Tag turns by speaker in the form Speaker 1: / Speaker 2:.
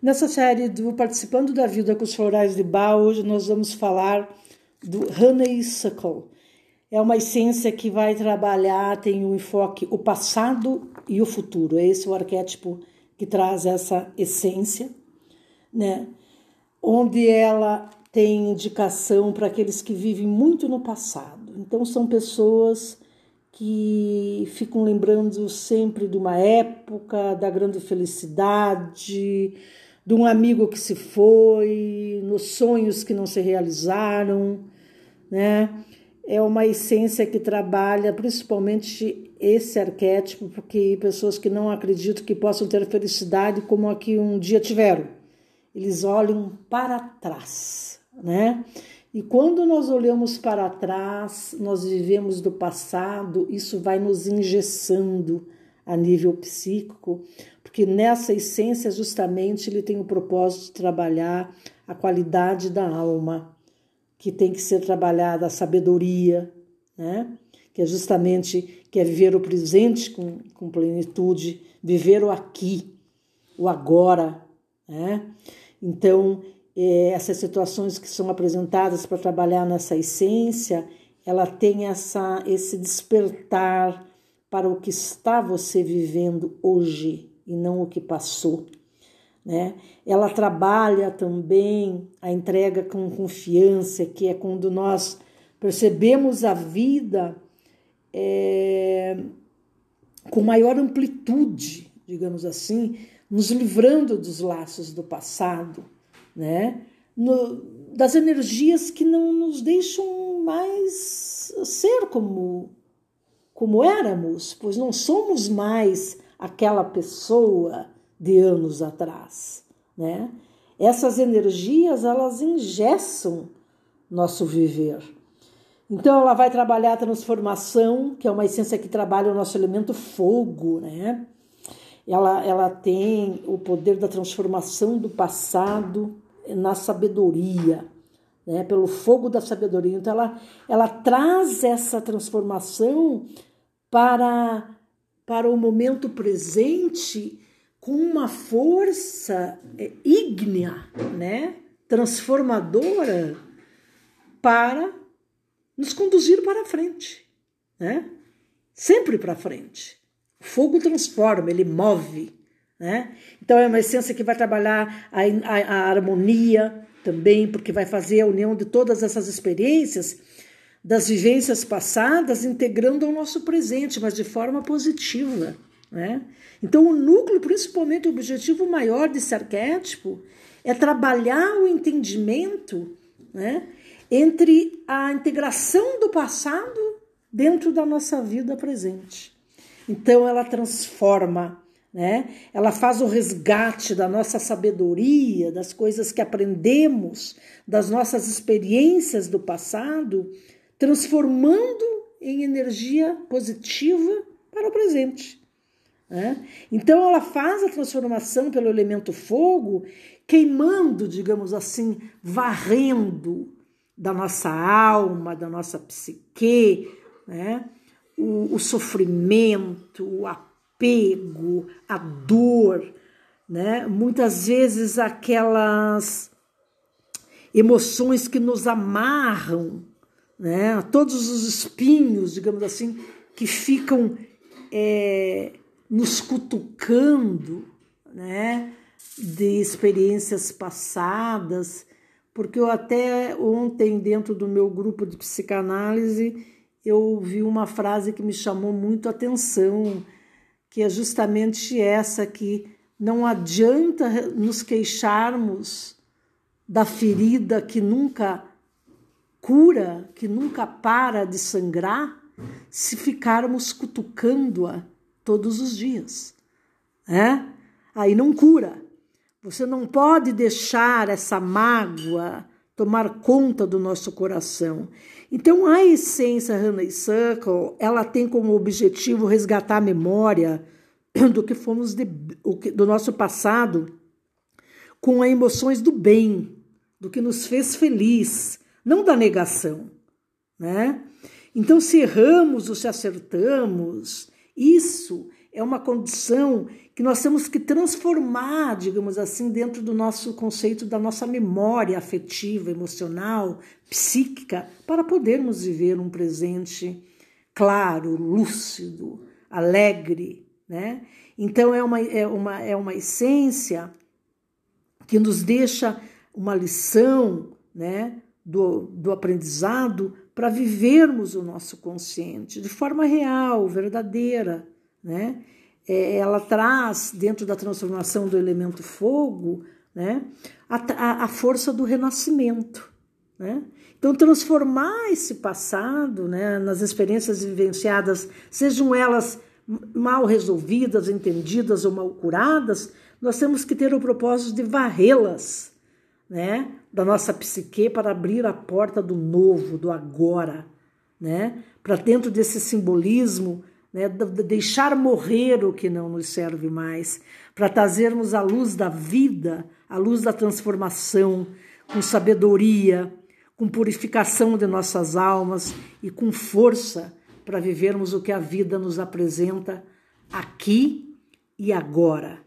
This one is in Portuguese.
Speaker 1: Nessa série do Participando da Vida com os Florais de Bach, hoje nós vamos falar do Honeysuckle. É uma essência que vai trabalhar, tem um enfoque o passado e o futuro. É esse o arquétipo que traz essa essência, né? Onde ela tem indicação para aqueles que vivem muito no passado. Então são pessoas que ficam lembrando sempre de uma época, da grande felicidade, de um amigo que se foi, nos sonhos que não se realizaram, né? É uma essência que trabalha principalmente esse arquétipo, porque pessoas que não acreditam que possam ter felicidade como a que um dia tiveram, eles olham para trás, né? E quando nós olhamos para trás, nós vivemos do passado, isso vai nos engessando a nível psíquico, porque nessa essência justamente ele tem o propósito de trabalhar a qualidade da alma, que tem que ser trabalhada a sabedoria, né? que é justamente que é viver o presente com, com plenitude, viver o aqui, o agora. Né? Então, é, essas situações que são apresentadas para trabalhar nessa essência, ela tem essa, esse despertar para o que está você vivendo hoje e não o que passou. Né? Ela trabalha também a entrega com confiança, que é quando nós percebemos a vida é, com maior amplitude, digamos assim, nos livrando dos laços do passado né? No, das energias que não nos deixam mais ser como, como éramos, pois não somos mais aquela pessoa de anos atrás, né? Essas energias, elas engessam nosso viver. Então, ela vai trabalhar a transformação, que é uma essência que trabalha o nosso elemento fogo, né? Ela, ela tem o poder da transformação do passado na sabedoria, né? pelo fogo da sabedoria. Então, ela, ela traz essa transformação para, para o momento presente com uma força é, ígnea, né? transformadora, para nos conduzir para frente, né? sempre para frente. O fogo transforma, ele move. Né? Então, é uma essência que vai trabalhar a, a, a harmonia também, porque vai fazer a união de todas essas experiências, das vivências passadas, integrando ao nosso presente, mas de forma positiva. Né? Então, o núcleo, principalmente o objetivo maior desse arquétipo, é trabalhar o entendimento né, entre a integração do passado dentro da nossa vida presente. Então, ela transforma né? Ela faz o resgate da nossa sabedoria, das coisas que aprendemos, das nossas experiências do passado, transformando em energia positiva para o presente. Né? Então, ela faz a transformação pelo elemento fogo, queimando, digamos assim, varrendo da nossa alma, da nossa psique, né? o, o sofrimento, a apego, a dor, né? Muitas vezes aquelas emoções que nos amarram, né? Todos os espinhos, digamos assim, que ficam é, nos cutucando, né? De experiências passadas, porque eu até ontem dentro do meu grupo de psicanálise eu ouvi uma frase que me chamou muito a atenção que é justamente essa que não adianta nos queixarmos da ferida que nunca cura, que nunca para de sangrar, se ficarmos cutucando-a todos os dias. É? Aí não cura. Você não pode deixar essa mágoa tomar conta do nosso coração. Então, a essência Honeysuckle, ela tem como objetivo resgatar a memória do que fomos de, do nosso passado com as emoções do bem, do que nos fez feliz, não da negação, né? Então, se erramos ou se acertamos, isso é uma condição que nós temos que transformar, digamos assim, dentro do nosso conceito da nossa memória afetiva, emocional, psíquica, para podermos viver um presente claro, lúcido, alegre, né? Então é uma, é uma, é uma essência que nos deixa uma lição, né, do, do aprendizado para vivermos o nosso consciente de forma real, verdadeira, né? É, ela traz dentro da transformação do elemento fogo, né, a, a, força do renascimento, né? Então transformar esse passado, né, nas experiências vivenciadas, sejam elas mal resolvidas, entendidas ou mal curadas, nós temos que ter o propósito de varrê-las, né, da nossa psique para abrir a porta do novo, do agora, né, para dentro desse simbolismo, né, de deixar morrer o que não nos serve mais, para trazermos a luz da vida, a luz da transformação, com sabedoria, com purificação de nossas almas e com força para vivermos o que a vida nos apresenta aqui e agora